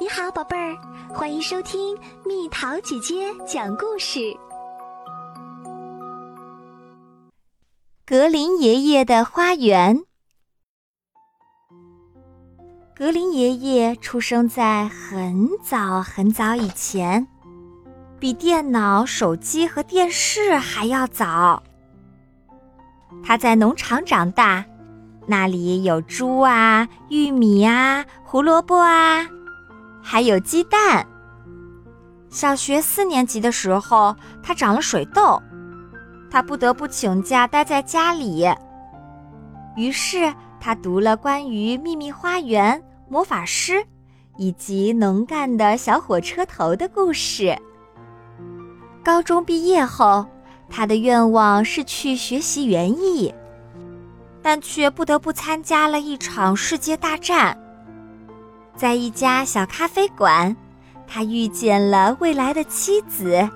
你好，宝贝儿，欢迎收听蜜桃姐姐讲故事。格林爷爷的花园。格林爷爷出生在很早很早以前，比电脑、手机和电视还要早。他在农场长大，那里有猪啊、玉米啊、胡萝卜啊。还有鸡蛋。小学四年级的时候，他长了水痘，他不得不请假待在家里。于是他读了关于秘密花园、魔法师以及能干的小火车头的故事。高中毕业后，他的愿望是去学习园艺，但却不得不参加了一场世界大战。在一家小咖啡馆，他遇见了未来的妻子。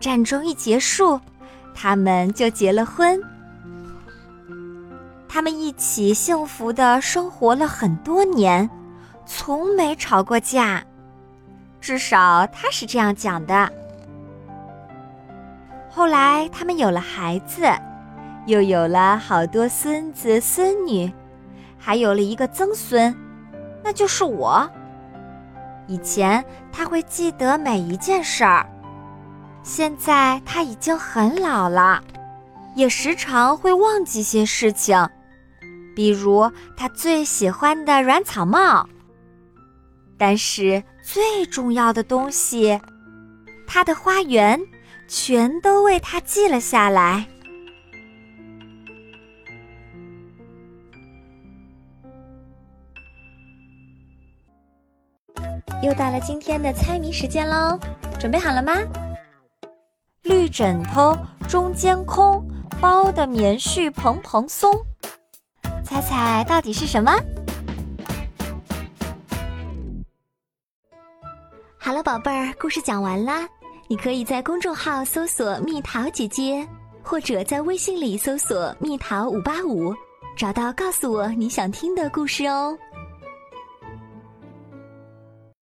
战争一结束，他们就结了婚。他们一起幸福的生活了很多年，从没吵过架，至少他是这样讲的。后来他们有了孩子，又有了好多孙子孙女，还有了一个曾孙。那就是我。以前他会记得每一件事儿，现在他已经很老了，也时常会忘记些事情，比如他最喜欢的软草帽。但是最重要的东西，他的花园，全都为他记了下来。又到了今天的猜谜时间喽，准备好了吗？绿枕头中间空，包的棉絮蓬蓬松，猜猜到底是什么？好了，宝贝儿，故事讲完啦。你可以在公众号搜索“蜜桃姐姐”，或者在微信里搜索“蜜桃五八五”，找到告诉我你想听的故事哦。